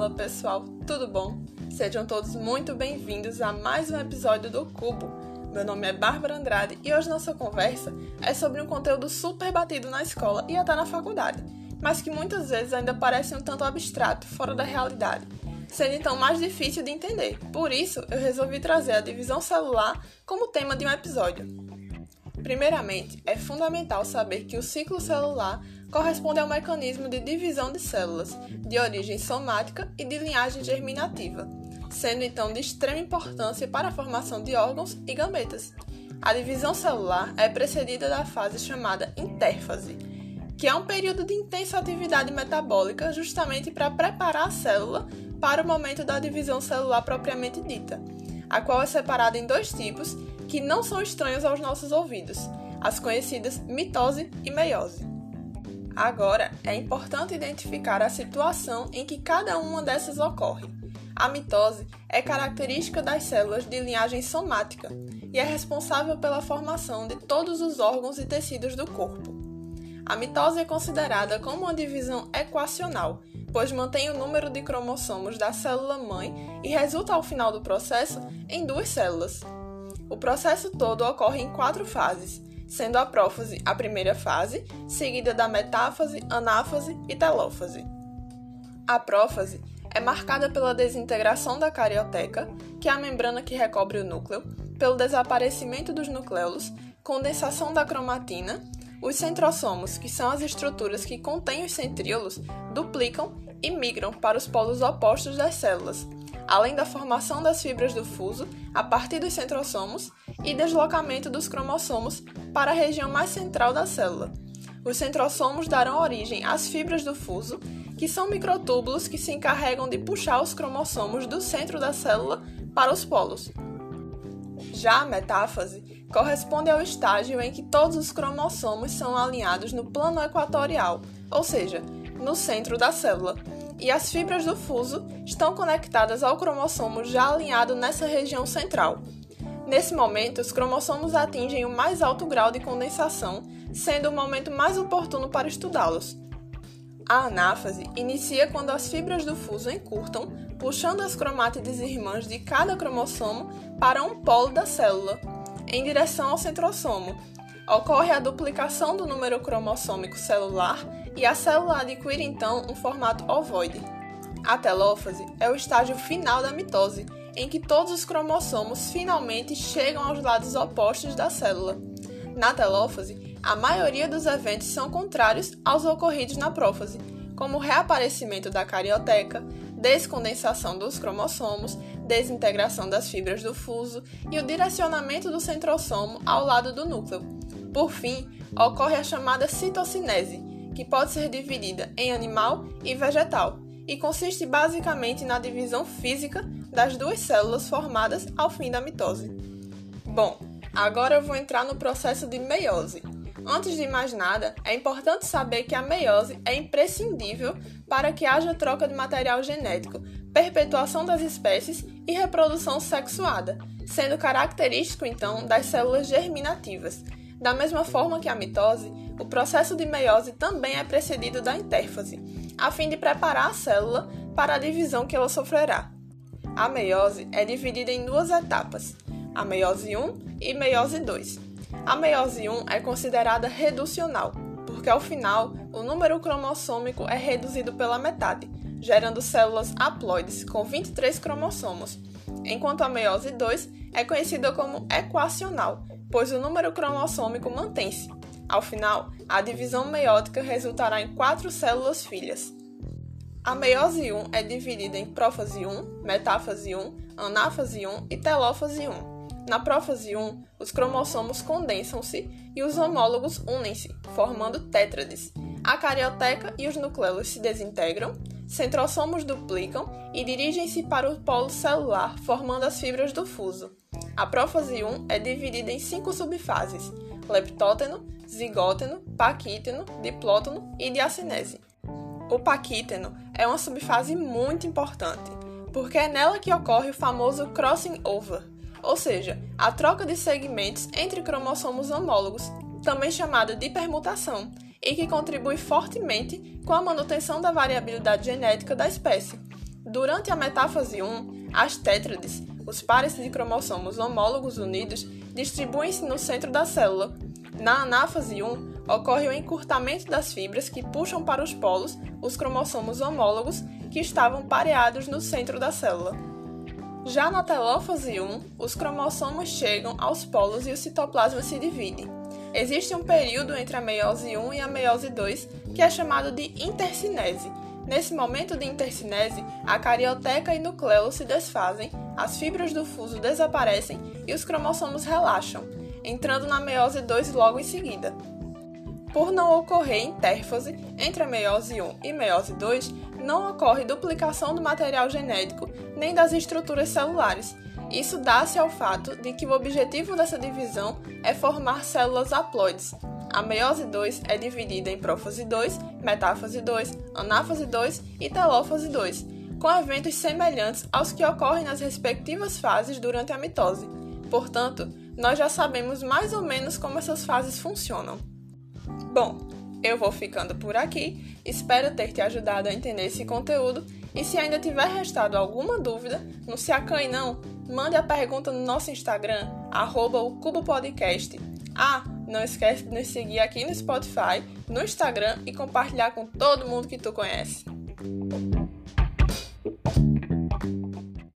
Fala pessoal, tudo bom? Sejam todos muito bem-vindos a mais um episódio do Cubo. Meu nome é Bárbara Andrade e hoje nossa conversa é sobre um conteúdo super batido na escola e até na faculdade, mas que muitas vezes ainda parece um tanto abstrato, fora da realidade, sendo então mais difícil de entender. Por isso, eu resolvi trazer a divisão celular como tema de um episódio. Primeiramente, é fundamental saber que o ciclo celular corresponde ao mecanismo de divisão de células, de origem somática e de linhagem germinativa, sendo então de extrema importância para a formação de órgãos e gametas. A divisão celular é precedida da fase chamada intérfase, que é um período de intensa atividade metabólica justamente para preparar a célula para o momento da divisão celular propriamente dita, a qual é separada em dois tipos que não são estranhos aos nossos ouvidos, as conhecidas mitose e meiose. Agora, é importante identificar a situação em que cada uma dessas ocorre. A mitose é característica das células de linhagem somática e é responsável pela formação de todos os órgãos e tecidos do corpo. A mitose é considerada como uma divisão equacional, pois mantém o número de cromossomos da célula mãe e resulta ao final do processo em duas células. O processo todo ocorre em quatro fases, sendo a prófase a primeira fase, seguida da metáfase, anáfase e telófase. A prófase é marcada pela desintegração da carioteca, que é a membrana que recobre o núcleo, pelo desaparecimento dos nucleolos, condensação da cromatina, os centrosomos, que são as estruturas que contêm os centríolos, duplicam e migram para os polos opostos das células, além da formação das fibras do fuso a partir dos centrosomos e deslocamento dos cromossomos para a região mais central da célula. Os centrosomos darão origem às fibras do fuso, que são microtúbulos que se encarregam de puxar os cromossomos do centro da célula para os polos. Já a metáfase corresponde ao estágio em que todos os cromossomos são alinhados no plano equatorial, ou seja, no centro da célula, e as fibras do fuso estão conectadas ao cromossomo já alinhado nessa região central. Nesse momento, os cromossomos atingem o mais alto grau de condensação, sendo o momento mais oportuno para estudá-los. A anáfase inicia quando as fibras do fuso encurtam, puxando as cromátides irmãs de cada cromossomo para um polo da célula, em direção ao centrosomo. Ocorre a duplicação do número cromossômico celular e a célula adquire então um formato ovoide. A telófase é o estágio final da mitose, em que todos os cromossomos finalmente chegam aos lados opostos da célula. Na telófase, a maioria dos eventos são contrários aos ocorridos na prófase, como o reaparecimento da carioteca, descondensação dos cromossomos, desintegração das fibras do fuso e o direcionamento do centrosomo ao lado do núcleo. Por fim, ocorre a chamada citocinese, que pode ser dividida em animal e vegetal, e consiste basicamente na divisão física das duas células formadas ao fim da mitose. Bom, agora eu vou entrar no processo de meiose. Antes de mais nada, é importante saber que a meiose é imprescindível para que haja troca de material genético, perpetuação das espécies e reprodução sexuada, sendo característico então das células germinativas. Da mesma forma que a mitose, o processo de meiose também é precedido da intérfase, a fim de preparar a célula para a divisão que ela sofrerá. A meiose é dividida em duas etapas, a meiose 1 e meiose 2. A meiose 1 é considerada reducional, porque ao final o número cromossômico é reduzido pela metade, gerando células haploides com 23 cromossomos, enquanto a meiose 2 é conhecida como equacional, pois o número cromossômico mantém-se, ao final, a divisão meiótica resultará em quatro células filhas. A meiose 1 é dividida em prófase 1, metáfase 1, anáfase 1 e telófase 1. Na prófase 1, os cromossomos condensam-se e os homólogos unem-se, formando tétrades. A carioteca e os nucleolos se desintegram, centrosomos duplicam e dirigem-se para o polo celular, formando as fibras do fuso. A prófase 1 é dividida em cinco subfases: leptóteno, zigóteno, paquíteno, diplóteno e diacinese. O paquíteno é uma subfase muito importante, porque é nela que ocorre o famoso crossing over, ou seja, a troca de segmentos entre cromossomos homólogos, também chamada de permutação, e que contribui fortemente com a manutenção da variabilidade genética da espécie. Durante a metáfase 1, as tétrades, os pares de cromossomos homólogos unidos, distribuem-se no centro da célula. Na anáfase 1, ocorre o encurtamento das fibras que puxam para os polos os cromossomos homólogos que estavam pareados no centro da célula. Já na telófase 1, os cromossomos chegam aos polos e o citoplasma se divide. Existe um período entre a meiose 1 e a meiose 2 que é chamado de intercinese, Nesse momento de intercinese, a carioteca e nucleolo se desfazem, as fibras do fuso desaparecem e os cromossomos relaxam, entrando na meiose 2 logo em seguida. Por não ocorrer intérfase entre a meiose 1 e meiose 2, não ocorre duplicação do material genético nem das estruturas celulares. Isso dá-se ao fato de que o objetivo dessa divisão é formar células haploides, a meiose 2 é dividida em prófase 2, metáfase 2, anáfase 2 e telófase 2, com eventos semelhantes aos que ocorrem nas respectivas fases durante a mitose. Portanto, nós já sabemos mais ou menos como essas fases funcionam. Bom, eu vou ficando por aqui, espero ter te ajudado a entender esse conteúdo e se ainda tiver restado alguma dúvida, não se acanhe não, mande a pergunta no nosso Instagram, arroba o Cubo Podcast. Ah, não esquece de nos seguir aqui no Spotify, no Instagram e compartilhar com todo mundo que tu conhece.